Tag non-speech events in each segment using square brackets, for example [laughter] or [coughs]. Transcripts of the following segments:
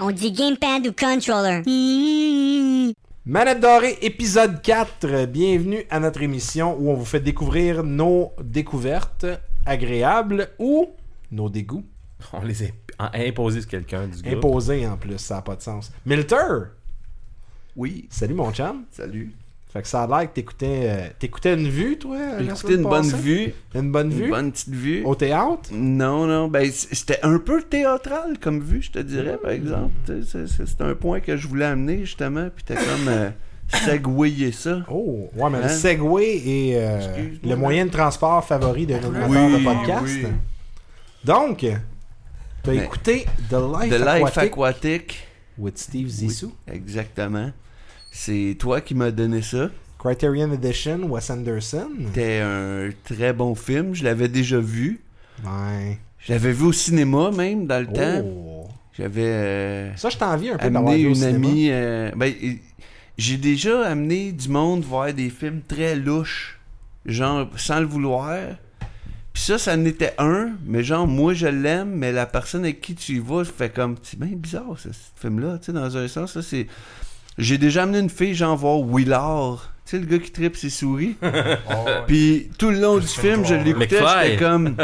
On dit gamepad ou controller. Manette Dorée, épisode 4. Bienvenue à notre émission où on vous fait découvrir nos découvertes agréables ou nos dégoûts. [laughs] On les a imposés sur quelqu'un du gars. Imposés en plus, ça n'a pas de sens. Milter! Oui, Salut mon chum. salut. Fait que ça a l'air que t'écoutais, euh, t'écoutais une vue, toi? semaine une bonne vue. Une bonne vue? Une bonne petite vue. Au théâtre? Non, non, ben c'était un peu théâtral comme vue, je te dirais, par exemple. Sais, c'est- un point que je voulais amener, justement, puis t'as comme euh, [coughs] segwayer ça. Oh, ouais, mais le Hein? Segway est euh, le moyen de transport favori d'un animateur Oui, de podcast. oui. Donc, t'as Mais- écouté The Life, De life Aquatic aquatique. with Steve Zissou. Exactement. C'est toi qui m'as donné ça. Criterion Edition, Wes Anderson. C'était un très bon film, je l'avais déjà vu. Ouais. Je l'avais vu au cinéma, même, dans le temps. Oh. J'avais... euh, Ça, je t'envie un peu d'avoir amené vu au une cinéma. amie. euh, ben, j'ai déjà amené du monde voir des films très louches, genre sans le vouloir. Puis ça, ça n'était un, mais genre moi je l'aime, mais la personne avec qui tu y vas, je fais comme c'est bien bizarre ça, ce film-là, tu sais, dans un sens, ça c'est. J'ai déjà amené une fille genre voir Willard, tu sais le gars qui tripe ses souris? [laughs] Puis tout le long du film, je l'écoutais, j'étais comme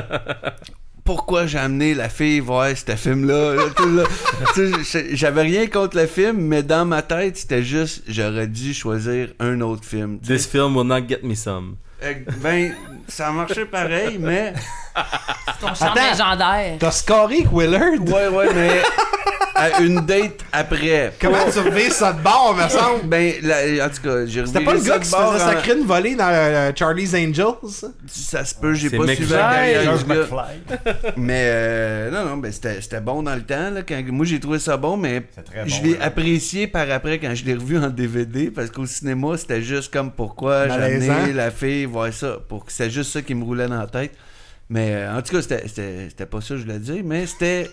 [laughs] pourquoi j'ai amené la fille voir ce film-là? [laughs] J'avais rien contre le film, mais dans ma tête, c'était juste, j'aurais dû choisir un autre film. This film will not get me some. Euh, Ben, ça a marché pareil, mais... Ton charme Attends. légendaire. T'as scoré Willard? Ouais, ouais, mais à une date après. Comment tu reviens ça de bord, me semble? Ben, la- en tout cas, j'ai C'était reviré pas le gars qui se faisait sacrer une volée dans euh, Charlie's Angels? Ça se peut, j'ai C'est pas suivi la carrière George du gars. Mais euh, non, non, ben c'était c'était bon dans le temps. Là, quand, moi, j'ai trouvé ça bon, mais je l'ai apprécié par après quand je l'ai revu en DVD parce qu'au cinéma, c'était juste comme pourquoi j'ai Malaisant. amené la fille voir ça. Pour que c'était juste ça qui me roulait dans la tête. Mais euh, en tout cas, c'était- pas ça que je voulais dire, mais c'était.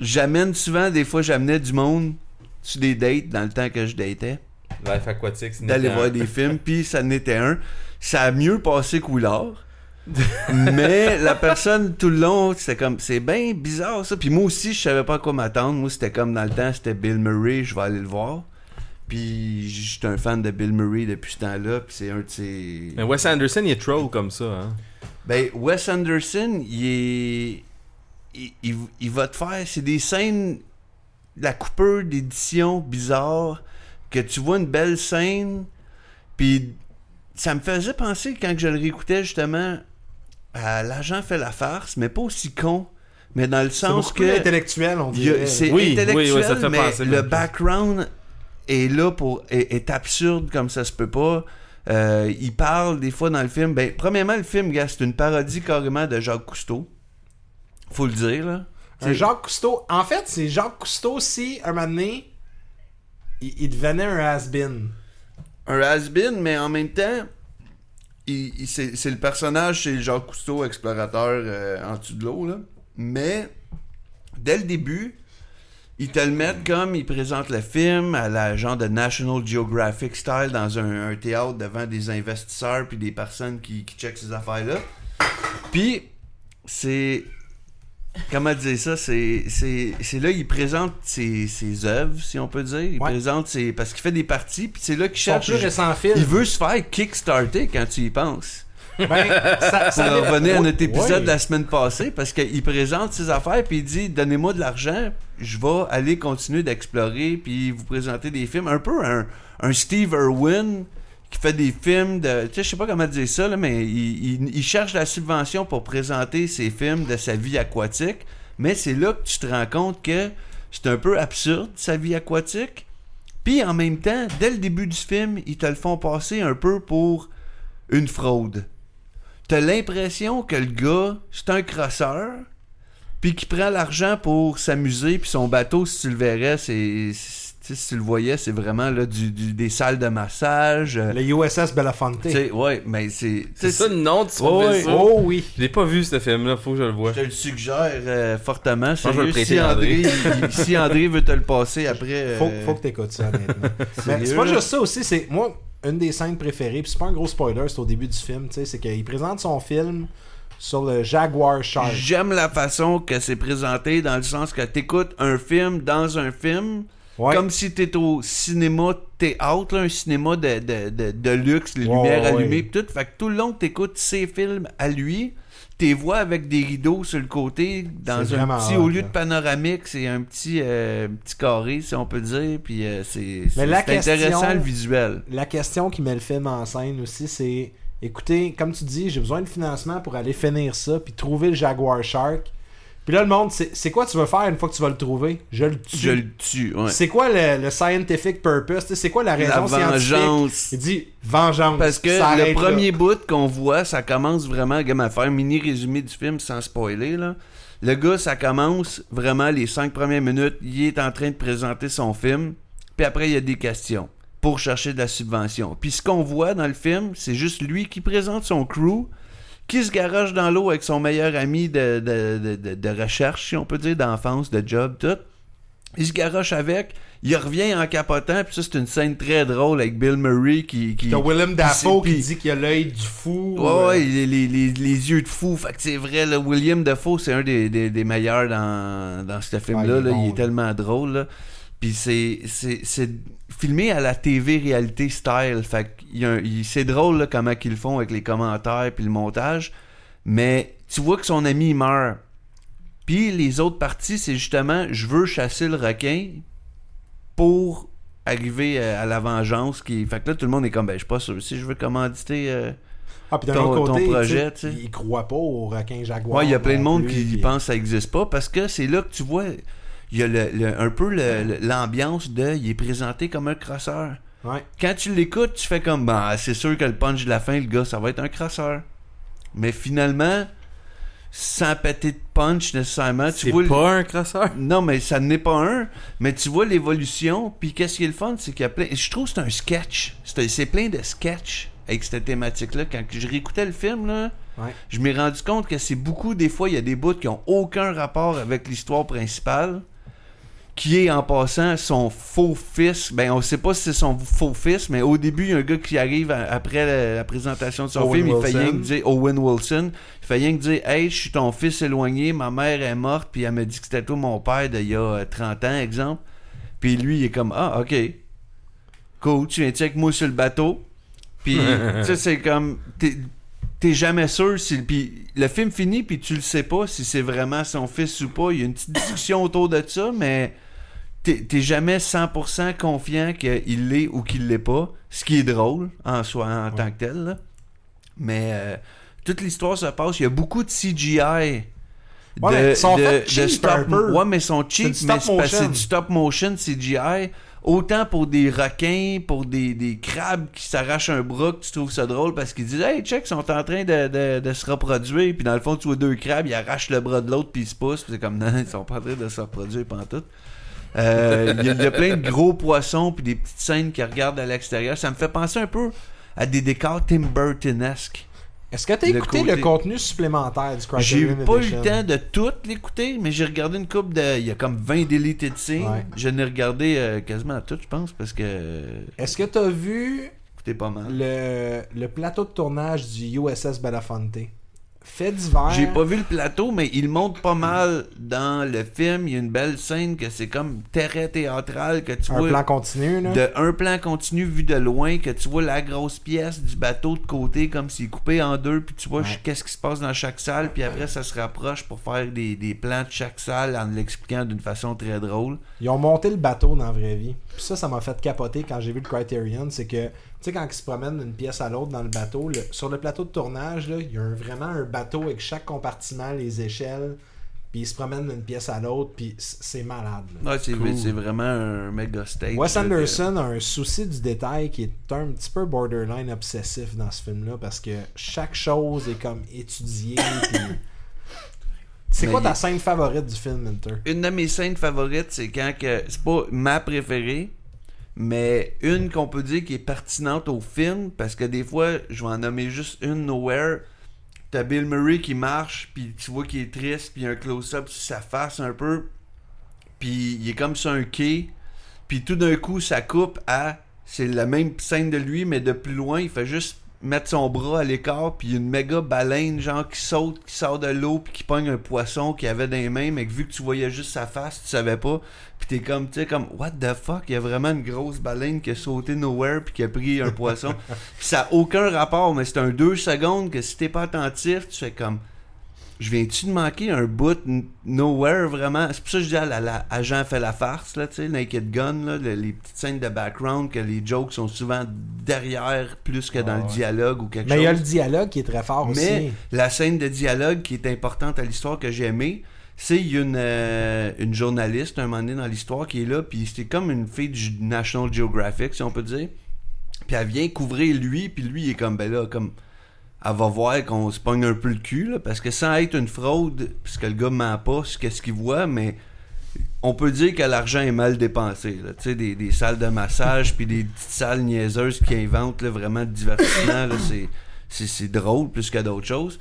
J'amène souvent, des fois, j'amenais du monde sur des dates dans le temps que je datais Life aquatique, c'est d'aller voir des films, puis ça n'était un. Ça a mieux passé que Willard. [laughs] mais la personne tout le long, c'était comme c'est bien bizarre ça. Puis moi aussi, je savais pas à quoi m'attendre. Moi, c'était comme dans le temps, c'était Bill Murray, je vais aller le voir. Puis j'étais un fan de Bill Murray depuis ce temps-là, puis c'est un de ses Mais Wes Anderson, il est troll comme ça. Hein? ben, Wes Anderson, il est. Il, il- il va te faire. C'est des scènes. La coupure d'édition bizarre. Que tu vois une belle scène. Puis ça me faisait penser, quand je le réécoutais justement, à L'agent fait la farce, mais pas aussi con. Mais dans le sens que. intellectuel, on dirait. C'est Oui, intellectuel, oui, oui, ça te fait mais penser le même. background est là pour est, est absurde comme ça se peut pas. Euh, il parle des fois dans le film. Ben, premièrement, le film, gars, c'est une parodie carrément de Jacques Cousteau. Faut le dire, là. Un Jacques Cousteau. En fait, c'est Jacques Cousteau si, un moment donné, il, il devenait un has-been. Un has-been, mais en même temps, il- il- c'est le personnage, c'est Jacques Cousteau, explorateur euh, en dessous de l'eau, là. Mais, dès le début, ils te le mettent comme, ils présentent le film à la genre de National Geographic style dans un, un théâtre devant des investisseurs puis des personnes qui, qui checkent ces affaires-là. Puis, c'est... Comment dire ça? C'est c'est- c'est là il présente ses, ses œuvres, si on peut dire. Il Ouais. présente ses... Parce qu'il fait des parties, puis c'est là qu'il Son cherche... Il veut se faire kickstarter quand tu y penses. Ben, ça, ça revenir à notre épisode de la semaine passée, parce qu'il présente ses affaires, puis il dit Donnez-moi de l'argent, je vais aller continuer d'explorer, puis vous présenter des films. Un peu un, un Steve Irwin qui fait des films de. Tu sais, je sais pas comment dire ça, là, mais il, il- il cherche la subvention pour présenter ses films de sa vie aquatique, mais c'est là que tu te rends compte que c'est un peu absurde, sa vie aquatique. Puis en même temps, dès le début du film, ils te le font passer un peu pour une fraude. T'as l'impression que le gars, c'est un crosseur, puis qu'il prend l'argent pour s'amuser, puis son bateau, si tu le verrais, c'est. c'est- tu sais, Si tu le voyais, c'est vraiment là, du, du- des salles de massage. euh, Le USS Belafonte. ouais, mais c'est. C'est ça le nom de son Ouais, vaisseau? Oh oui. Je l'ai pas vu ce film-là, faut que je le voie. Je te le suggère euh, fortement. je le prêter si André, si André veut te le passer après. Faut, euh, faut que t'écoutes ça, honnêtement. [laughs] Mais c'est pas juste ça aussi, c'est moi, une des scènes préférées, puis c'est pas un gros spoiler, c'est au début du film, tu sais, c'est qu'il présente son film sur le Jaguar Shark. J'aime la façon que c'est présenté dans le sens que t'écoutes un film dans un film. Ouais. Comme si t'étais au cinéma théâtre, là, un cinéma de, de, de, de luxe, les Ouais, lumières ouais, allumées pis tout. Fait que tout le long que t'écoutes ses films à lui, t'es vois avec des rideaux sur le côté, dans un petit, au lieu là. de panoramique, c'est un petit, euh, petit carré, si on peut dire, puis euh, c'est intéressant le visuel. La question qui met le film en scène aussi, c'est écoutez, comme tu dis, j'ai besoin de financement pour aller finir ça, puis trouver le Jaguar Shark. Puis là, le monde, c'est quoi tu veux faire une fois que tu vas le trouver? Je le tue. Je le tue, ouais. C'est quoi le, le scientific purpose? C'est quoi la raison La scientifique? vengeance. Il dit vengeance. Parce que Ça le arrête là. premier bout qu'on voit, ça commence vraiment, regarde, à faire un mini résumé du film sans spoiler, là. Le gars, ça commence vraiment les cinq premières minutes, il est en train de présenter son film, puis après, il y a des questions pour chercher de la subvention. Puis ce qu'on voit dans le film, c'est juste lui qui présente son crew, qui se garage dans l'eau avec son meilleur ami de, de, de, recherche, si on peut dire, d'enfance, de job, tout. Il se garoche avec, il revient en capotant, puis ça, c'est une scène très drôle avec Bill Murray qui... qui T'as Willem Dafoe qui dit qu'il a l'œil du fou. Ouais, euh, ouais, les, les, les, les yeux de fou. Fait que c'est vrai, là, William Dafoe, c'est un des, des, des meilleurs dans, dans ce film-là. Il est là. bon, il est là. tellement drôle. Là. Puis c'est, c'est, filmé à la TV réalité style. Fait c'est drôle là, comment qu'ils le font avec les commentaires puis le montage. Mais tu vois que son ami meurt. Puis les autres parties, c'est justement je veux chasser le requin pour arriver euh, à la vengeance. Qui... Fait que là, tout le monde est comme ben, je suis pas sûr. Si je veux commanditer. euh, Ah, puis d'un ton- autre côté, projet, tu sais, tu sais. il croit pas au requin Jaguar. Ouais, il y a plein de monde plus, qui puis- pense que ça existe pas parce que c'est là que tu vois, il y a le- le- un peu l'ambiance de, il est présenté comme un crosseur. Ouais. Quand tu l'écoutes, tu fais comme, bah, c'est sûr que le punch de la fin, le gars, ça va être un crosseur. Mais finalement, sans péter de punch nécessairement, tu C'est le- pas un crasseur. non, mais ça n'est pas un. Mais tu vois l'évolution. Puis qu'est-ce qui est le fun, c'est qu'il y a plein. Je trouve que c'est un sketch. C'est c'est plein de sketchs avec cette thématique-là. Quand je réécoutais le film, là, Ouais. je m'ai rendu compte que c'est beaucoup, des fois, il y a des bouts qui ont aucun rapport avec l'histoire principale. Qui est en passant son faux fils. Ben, on sait pas si c'est son faux fils, mais au début, il y a un gars qui arrive à- après la, la présentation de son Owen film. Il fait rien que dire Owen Wilson. Il fait rien que dire Hey, je suis ton fils éloigné, ma mère est morte, puis elle m'a dit que c'était toi mon père d'il y a euh, 30 ans, exemple. Puis lui, il est comme Ah, ok. Cool, tu viens-tu avec moi sur le bateau? Puis, [laughs] tu sais, c'est comme. T'es, t'es jamais sûr si. Puis le film finit, puis tu le sais pas si c'est vraiment son fils ou pas. Il y a une petite discussion autour de ça, mais t'es, jamais 100% confiant qu'il l'est ou qu'il l'est pas. Ce qui est drôle en soi, en tant que tel. là. Mais euh, toute l'histoire se passe. Il y a beaucoup de CGI. Ouais, mais ils sont cheap stop. Ouais, mais sont cheap, mais c'est parce que c'est motion. du stop motion CGI. Autant pour des requins, pour des, des crabes qui s'arrachent un bras, que tu trouves ça drôle parce qu'ils disent Hey, check, ils sont en train de, de- de se reproduire. Puis dans le fond, tu vois deux crabes, ils arrachent le bras de l'autre, puis ils se poussent. Puis c'est comme Non, ils sont pas en train de se reproduire tout. Euh, Il y, a- il y a plein de gros poissons, puis des petites scènes qui regardent à l'extérieur. Ça me fait penser un peu à des décors Tim Burton-esque. Est-ce que t'as Le écouté côté- le contenu supplémentaire du J'ai pas eu le temps de tout l'écouter, mais j'ai regardé une coupe de. Il y a comme 20 deleted scenes. Ouais. Je n'ai regardé euh, quasiment tout, je pense, parce que. euh, Est-ce que t'as vu Écoutez pas mal. le, le plateau de tournage du USS Belafonte? Fait divers. J'ai pas vu le plateau, mais il montre pas mal dans le film. Il y a une belle scène que c'est comme terrain théâtral que tu un vois. plan continu, là. de un plan continu vu de loin que tu vois la grosse pièce du bateau de côté comme s'il est coupé en deux puis tu vois Ouais. qu'est-ce qui se passe dans chaque salle puis après ça se rapproche pour faire des, des plans de chaque salle en l'expliquant d'une façon très drôle Ils ont monté le bateau dans la vraie vie. Puis ça, ça m'a fait capoter quand j'ai vu le Criterion. C'est que, sais, quand ils se promènent d'une pièce à l'autre dans le bateau, le- sur le plateau de tournage, il y a un- vraiment un bateau avec chaque compartiment, les échelles. Puis ils se promènent d'une pièce à l'autre. Puis c'est malade. là. ouais, c'est Cool. vraiment un méga stage Wes Anderson a un souci du détail qui est un petit peu borderline obsessif dans ce film-là parce que chaque chose est comme étudiée. puis- [coughs] C'est quoi ta scène favorite du film, Minter? une de mes scènes favorites c'est quand que c'est pas ma préférée mais une qu'on peut dire qui est pertinente au film parce que des fois je vais en nommer juste une nowhere. T'as Bill Murray qui marche puis tu vois qu'il est triste puis un close-up sur sa face un peu puis il est comme sur un quai puis tout d'un coup ça coupe à c'est la même scène de lui mais de plus loin il fait juste mettre son bras à l'écart, puis il y a une méga baleine, genre, qui saute, qui sort de l'eau, puis qui pogne un poisson qu'il avait dans les mains, mais que vu que tu voyais juste sa face, tu savais pas. Puis t'es comme, tu sais, comme, what the fuck, il y a vraiment une grosse baleine qui a sauté nowhere, puis qui a pris un poisson. [laughs] Puis ça a aucun rapport, mais c'est un deux secondes que si t'es pas attentif, tu fais comme, je viens-tu de manquer un bout nowhere vraiment? C'est pour ça que je dis à la, la- agent fait la farce là tu sais Naked Gun là, le- les petites scènes de background que les jokes sont souvent derrière plus que dans le dialogue ou quelque Mais il y a le chose dialogue qui est très fort mais aussi. la scène de dialogue qui est importante à l'histoire que j'ai aimé c'est il y a une, euh, une journaliste un moment donné dans l'histoire qui est là puis c'était comme une fille du National Geographic si on peut dire. Puis elle vient couvrir lui puis lui il est comme ben là comme elle va voir qu'on se pogne un peu le cul, parce que sans être une fraude, puisque le gars ment pas qu'est-ce qu'il voit, mais on peut dire que l'argent est mal dépensé. Tu sais, des, des salles de massage, puis des petites salles niaiseuses qui inventent vraiment de divertissement, c'est, drôle plus que d'autres choses.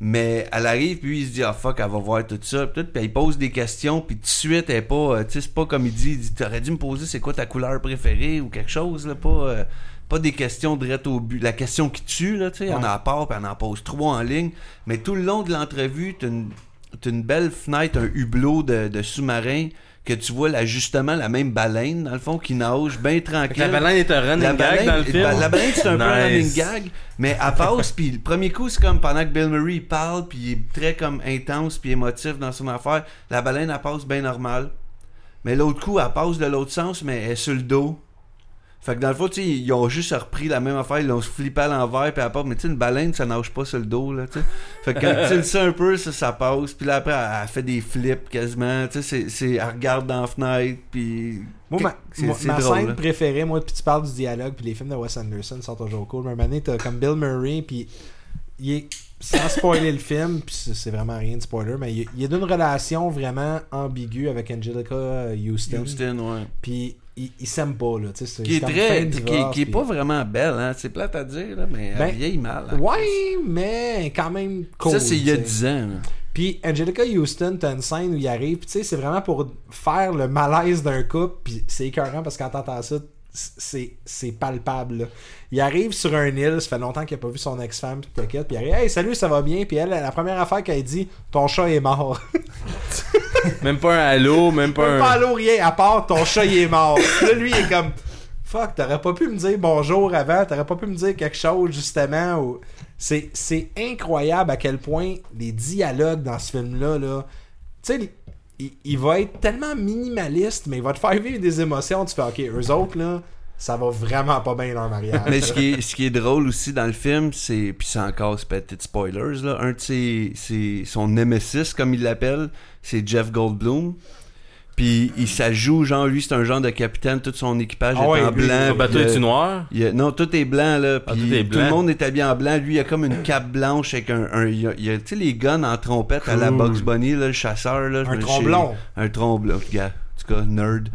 Mais elle arrive, puis il se dit, ah fuck, elle va voir tout ça. Puis, puis elle pose des questions, puis tout de suite, elle est pas, euh, tu sais, c'est pas comme il dit, il dit, t'aurais dû me poser c'est quoi ta couleur préférée ou quelque chose, là, pas. euh, pas des questions direct au but. La question qui tue, là, tu sais, on en part, puis on en pose trois en ligne. Mais tout le long de l'entrevue, t'as une, t'as une belle fenêtre, un hublot de, de sous-marin que tu vois là, justement la même baleine, dans le fond, qui nage bien tranquille. La baleine est un running La gag baleine, dans le film. la baleine, c'est un peu un [laughs] running gag, mais elle passe, puis le premier coup, c'est comme pendant que Bill Murray il parle, puis il est très comme intense, puis émotif dans son affaire, la baleine, elle passe bien normal. Mais l'autre coup, elle passe de l'autre sens, mais elle est sur le dos. Fait que dans le fond, ils ont juste repris la même affaire, ils l'ont flippé à l'envers, puis elle part. Mais tu sais, une baleine, ça nage pas sur le dos, là, tu sais. Fait que quand tu le sais un peu, ça, ça passe. Puis là, après, elle, elle fait des flips quasiment. Tu sais, c'est- c'est, elle regarde dans la fenêtre, puis. Moi, ma, moi, ma drôle, scène là. préférée, moi, puis tu parles du dialogue, puis les films de Wes Anderson sont toujours cool. Mais un moment donné, t'as comme Bill Murray, puis il est, sans spoiler le film, puis c'est vraiment rien de spoiler, mais il, il est d'une relation vraiment ambiguë avec Angelica Houston. Houston, ouais. Puis il, il s'aime pas, là. tu sais, Qui est très. Qui, est- divorce, qui est puis- pas vraiment belle, hein. C'est plate à dire, là, mais Ben, elle vieillit mal. hein. Ouais, mais quand même cool. ça, c'est il y a tu sais. 10 ans, là. Puis Angelica Houston, t'as une scène où il arrive, puis tu sais, c'est vraiment pour faire le malaise d'un couple, puis c'est écœurant parce que quand t'entends ça, c'est c'est palpable. là. Il arrive sur un île, ça fait longtemps qu'il a pas vu son ex-femme, puis t'inquiète, puis il arrive, hey, salut, ça va bien, puis elle, la première affaire qu'elle dit, ton chat est mort. [laughs] Même pas un halo, même pas Même un. pas allô, rien, à part ton chat il est mort. Là, lui, il est comme, fuck, t'aurais pas pu me dire bonjour avant, t'aurais pas pu me dire quelque chose, justement. Ou... C'est, c'est incroyable à quel point les dialogues dans ce film-là, là, tu sais, il, va être tellement minimaliste, mais il va te faire vivre des émotions. Tu fais, ok, eux autres, là, ça va vraiment pas bien leur mariage. Mais ce qui, est, ce qui est drôle aussi dans le film, c'est. Puis c'est encore c'est petit spoilers, là. Un de ses. ses- son nemesis, comme il l'appelle, c'est Jeff Goldblum. Puis il ça joue, genre, lui, c'est un genre de capitaine, tout son équipage Ah est ouais, en lui, blanc. Le bateau est-tu euh, noir? il y a- non, tout est blanc, là. Ah, tout est tout le blanc. monde est habillé en blanc. Lui, il a comme une cape blanche avec un. un- il y a, tu sais, les guns en trompette à la. Bugs Bunny, là, le chasseur, là. Un tromblon. un tromblon, gars. En tout cas, nerd.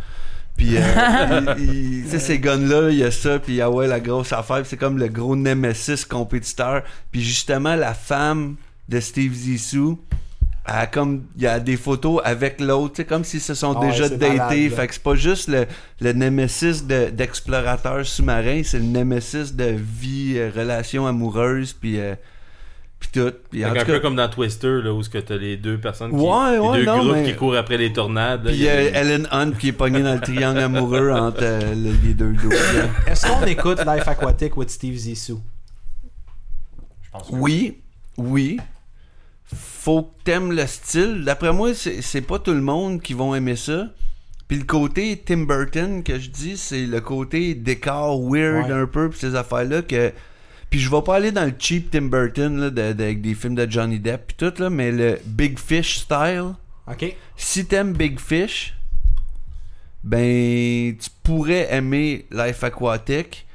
Puis, euh, [laughs] tu sais, ces guns-là, il y a ça, puis ah ouais, la grosse affaire, puis c'est comme le gros nemesis compétiteur. Puis justement, la femme de Steve Zissou, comme, il y a des photos avec l'autre, comme s'ils se sont déjà datés. fait que c'est pas juste le, le nemesis de- d'explorateur sous-marin, c'est le nemesis de vie, euh, relation amoureuse, puis, euh, puis tout. En tout un cas, peu comme dans Twister, là, où ce que t'as les deux personnes qui. Ouais, les deux non, groupes mais- qui courent après les tornades. puis il y a- euh, Ellen Hunt qui est pognée dans le triangle amoureux entre euh, le- les deux dos. Est-ce qu'on écoute Life Aquatic with Steve Zissou? Je pense que Oui, oui. Faut que t'aimes le style. D'après moi, c'est pas tout le monde qui vont aimer ça. Puis le côté Tim Burton que je dis, c'est le côté décor weird Ouais. un peu, puis ces affaires-là que... Puis je vais pas aller dans le cheap Tim Burton, là, de- de- avec des films de Johnny Depp puis tout, là, mais le Big Fish style, Ok? si t'aimes Big Fish, ben tu pourrais aimer Life Aquatic.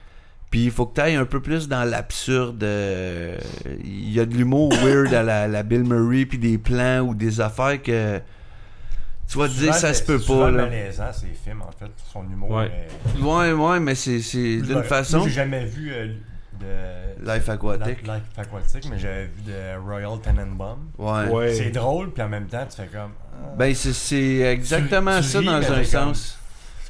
Puis il faut que tu ailles un peu plus dans l'absurde. euh, Il y a de l'humour [coughs] weird à la, la Bill Murray, puis des plans ou des affaires que tu vas te dire ça se c'est peut pas. Là. malaisant, ces films, en fait. Son humour. Ouais. est- Ouais, ouais, mais c'est c'est d'une façon. moi, J'ai jamais vu euh, de. Life Aquatic. Life Aquatic, mais j'avais vu de Royal Tenenbaum. Ouais. C'est drôle, puis en même temps, tu fais comme. ah. Ben c'est- c'est exactement Tu- tu ça ris, dans un comme- sens.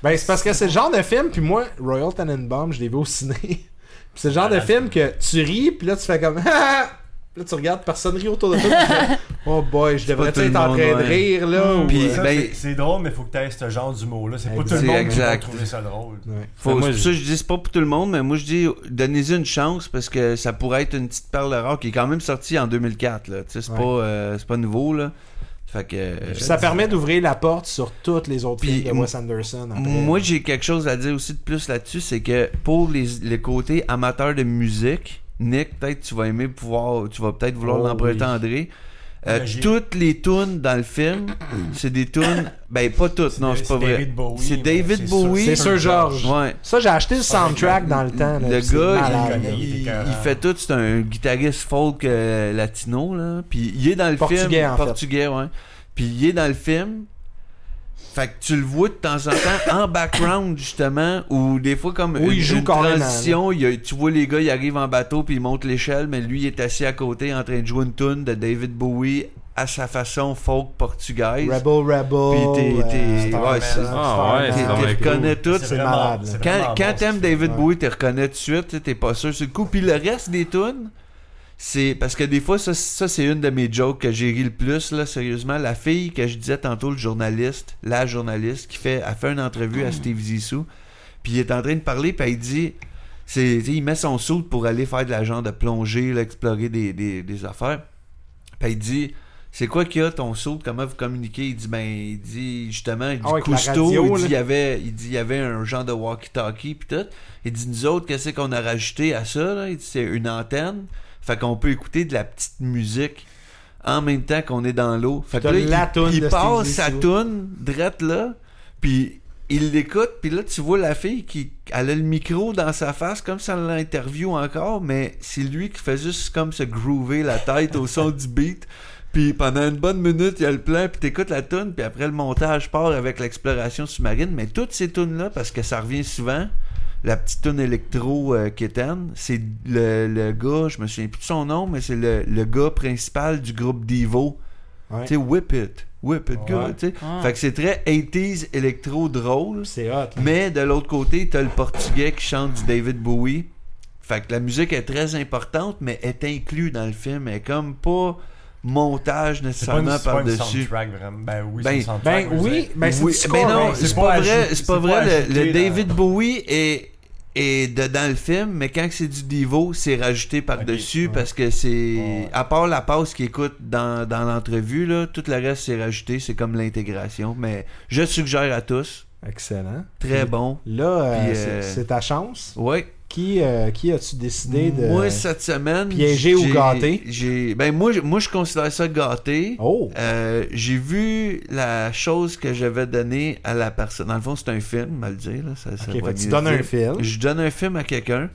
Ben, c'est parce que c'est le genre de film, puis moi, Royal Tenenbaum, je l'ai vu au ciné. [laughs] C'est le genre de film que tu ris, puis là, tu fais comme. Puis [laughs] là, tu regardes, personne rit autour de toi. puis tu fais, [laughs] oh boy, je devrais pas tout le être en train de rire, là. ou, Puis- euh, Ça, ben- c'est- drôle, mais faut que tu aies ce genre d'humour-là. C'est pas tout le monde qui va trouver ça drôle. ouais. Faut, moi, c'est pour je- ça que je dis c'est pas pour tout le monde, mais moi je dis donnez-y une chance parce que ça pourrait être une petite perle rare qui est quand même sortie en 2004. Là. C'est Ouais. pas, euh, c'est pas nouveau. Là. Fait que, euh, ça permet d'ouvrir la porte sur toutes les autres films de Wes Anderson. après. Moi, j'ai quelque chose à dire aussi de plus là-dessus, c'est que pour les, les côtés amateurs de musique, Nick, peut-être tu vas aimer pouvoir, tu vas peut-être vouloir Oh, l'emprunter oui. André. Euh, toutes les tunes dans le film, c'est des tunes, ben pas toutes, non, c'est pas vrai. C'est David Bowie. C'est Sir George. Ouais. Ça, j'ai acheté le soundtrack dans le temps. là, Le gars, il- il, fait tout, c'est un guitariste folk euh, latino, là. Puis il est dans le Portugais, film. en fait. Portugais, ouais. Puis il est dans le film. Fait que tu le vois de temps en temps en background, justement, ou des fois comme il une, joue une carrément, transition, il y a- tu vois les gars, ils arrivent en bateau, puis ils montent l'échelle, mais lui, il est assis à côté en train de jouer une tune de David Bowie à sa façon folk portugaise. Rebel Rebel. Puis t'es- t'es- euh, ouais, c'est- Ah ouais, T'es- c'est reconnais tout. C'est malade, c'est Quand, quand t'aimes David. Bowie, tu reconnais tout de suite, t'es pas sûr sur le coup. Puis le reste des tunes, c'est parce que des fois, ça, ça c'est une de mes jokes que j'ai ri le plus, là, sérieusement. La fille que je disais tantôt, le journaliste, la journaliste, qui fait, a fait une entrevue à Steve Zissou, puis il est en train de parler, puis il dit, c'est, il met son soude pour aller faire de la genre de plongée, là, explorer des, des, des affaires. Puis il dit, c'est quoi qu'il y a ton soude, comment vous communiquez? Il dit, ben, il dit, justement, il dit, Ah Cousteau, radio, il dit, il y avait, il dit, il y avait un genre de walkie-talkie, puis tout. Il dit, nous autres, qu'est-ce qu'on a rajouté à ça, là? Il dit, c'est une antenne. Fait qu'on peut écouter de la petite musique en même temps qu'on est dans l'eau. Fait que là, la il, il passe sa toune, drette là, puis il l'écoute, puis là, tu vois la fille qui elle a le micro dans sa face, comme ça l'interview encore, mais c'est lui qui fait juste comme se groover la tête au son du beat. Puis pendant une bonne minute, il y a le plan, puis t'écoutes la tune, puis après le montage part avec l'exploration sous-marine. Mais toutes ces tunes-là, parce que ça revient souvent, la petite tune électro euh, quétaine, c'est le, le gars, je me souviens plus de son nom, mais c'est le, le gars principal du groupe Devo. Ouais. Tu sais, Whip It. Whip It, Ouais. gars, tu sais. Ah. Fait que c'est très 80s électro drôle. C'est hot. Mais de l'autre côté, t'as le portugais qui chante du David Bowie. Fait que la musique est très importante, mais est inclue dans le film. Elle est comme pas montage nécessairement par-dessus. Ben oui, Ben- c'est. Ben mais oui, ben c'est oui, non, c'est c'est pas vrai. C'est pas vrai. Le, David Bowie est est de- dans le film, mais quand c'est du Devo, c'est rajouté par-dessus ouais. parce que c'est. Ouais. À part la pause qu'il écoute dans, dans l'entrevue, là, tout le reste c'est rajouté, c'est comme l'intégration. Mais je suggère à tous. Excellent. Très bon. Là, euh, euh, c'est ta chance? Ouais. Qui, euh, qui as-tu décidé de. Moi, cette semaine. piéger ou gâter? J'ai. Ben, moi, je- moi, je considère ça gâté. Oh! Euh, j'ai vu la chose que j'avais donnée à la personne. Dans le fond, c'est un film, mal dire. Là, ça, ça Ok, va fait que tu donnes dire. un film. Je donne un film à quelqu'un.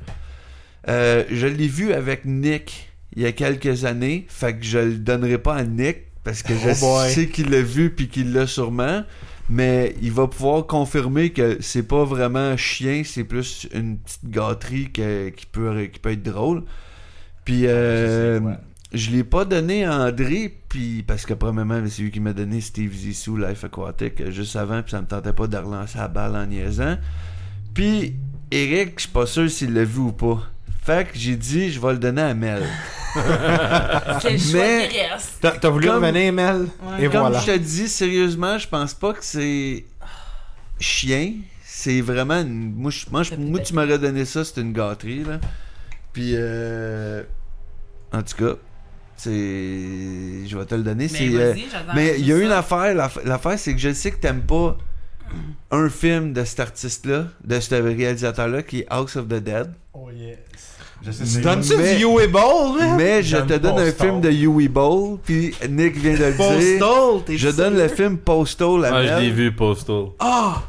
Euh, je l'ai vu avec Nick il y a quelques années. Fait que je le donnerai pas à Nick parce que je Oh boy. sais qu'il l'a vu puis qu'il l'a sûrement. Mais il va pouvoir confirmer que c'est pas vraiment chien, c'est plus une petite gâterie que- qui, peut, qui peut être drôle. Puis euh, Je sais, ouais. je l'ai pas donné à André, puis parce que premièrement, c'est lui qui m'a donné Steve Zissou, Life Aquatic, euh, juste avant, puis ça me tentait pas de relancer la balle en niaisant. Puis Eric, je suis pas sûr s'il l'a vu ou pas. Fait que j'ai dit, je vais le donner à Mel. [laughs] C'est le choix Mais- qui reste. T'as t'as voulu Comme- revenir, Mel? Ouais. Et Comme voilà. je te dis, sérieusement, je pense pas que c'est chien. C'est vraiment une... Moi, je- moi, je- moi, tu m'aurais donné ça, c'est une gâterie, là. Puis, euh... En tout cas, c'est... Je vais te le donner. Mais c'est, euh, vas-y, j'attends Mais il y a une affaire. l'aff- L'affaire, c'est que je sais que t'aimes pas un film de cet artiste-là, de ce réalisateur-là, qui est House of the Dead. Oh yes. Je sais, c'est Donne-tu Mais- du You Ball, là? Mais je te donne un film de Huey Ball, puis Nick vient de le dire. Postal, t'es Je donne le film Postal à Ah, je l'ai vu, Postal. Ah!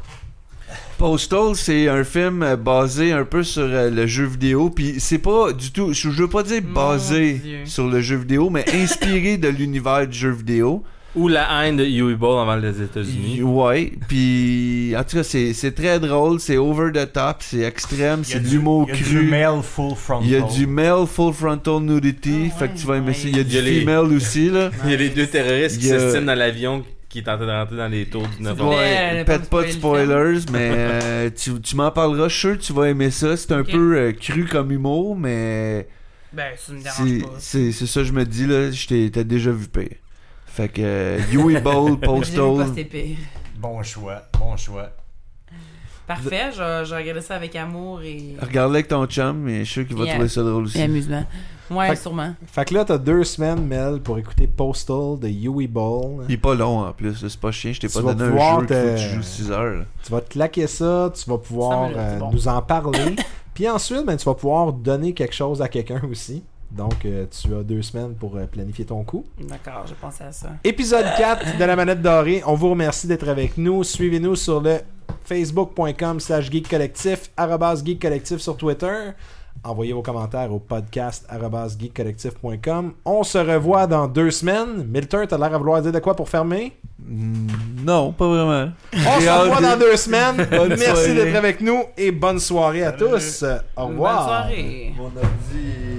Postal, c'est un film euh, basé un peu sur euh, le jeu vidéo, puis c'est pas du tout, je je veux pas dire Mon basé Dieu. sur le jeu vidéo, mais inspiré de l'univers du jeu vidéo. Ou la haine de Huey Ball avant les États-Unis. Ouais, puis en tout cas, c'est c'est très drôle, c'est over the top, c'est extrême, c'est de du- l'humour Il y a du cru. male full frontal. Il y a du male full frontal nudity, Ah fait que tu vas aimer ça. Il y a Il y a du les- female aussi, là. [laughs] Il y a les deux terroristes qui s'estinent dans l'avion qui est en train de rentrer dans les tours du 9 voulais- Ouais, pète pas de spoiler spoilers, mais euh, tu, tu m'en parleras. Je suis sûr que tu vas aimer ça. C'est un peu euh, cru comme humour, mais Ben, ça me c'est dérange pas. c'est- c'est ça que je me dis. là. Je t'ai t'as déjà vu pire. Fait que Yui Bowl, [laughs] Postal. Bon choix, bon choix. Parfait, je je ça avec amour et, Regarde-le avec ton chum, mais je suis sûr qu'il va Yeah. trouver ça drôle et aussi. amusement. Ouais, Fait- sûrement. Fait que là, t'as deux semaines, Mel, pour écouter Postal de Yui Ball. Il est pas long en plus, c'est pas chiant. Je t'ai pas donné un jeu que te- tu joues 6 heures. là. Tu vas te claquer ça, tu vas pouvoir euh, bon. nous en parler. [laughs] Puis ensuite, ben, tu vas pouvoir donner quelque chose à quelqu'un aussi. Donc, euh, tu as deux semaines pour euh, planifier ton coup. D'accord, j'ai pensé à ça. Épisode [laughs] 4 de la manette dorée. On vous remercie d'être avec nous. Suivez-nous sur le facebook.com slash geek collectif, arrobas geek collectif sur Twitter. Envoyez vos commentaires au podcast arrobas geekcollectif.com. On se revoit dans deux semaines. Milton, t'as l'air à vouloir dire de quoi pour fermer? Mm, non, pas vraiment. On se revoit dans deux semaines. [laughs] Bonne Merci d'être avec nous et bonne soirée à tous. Au revoir. Bonne soirée. Mon ordi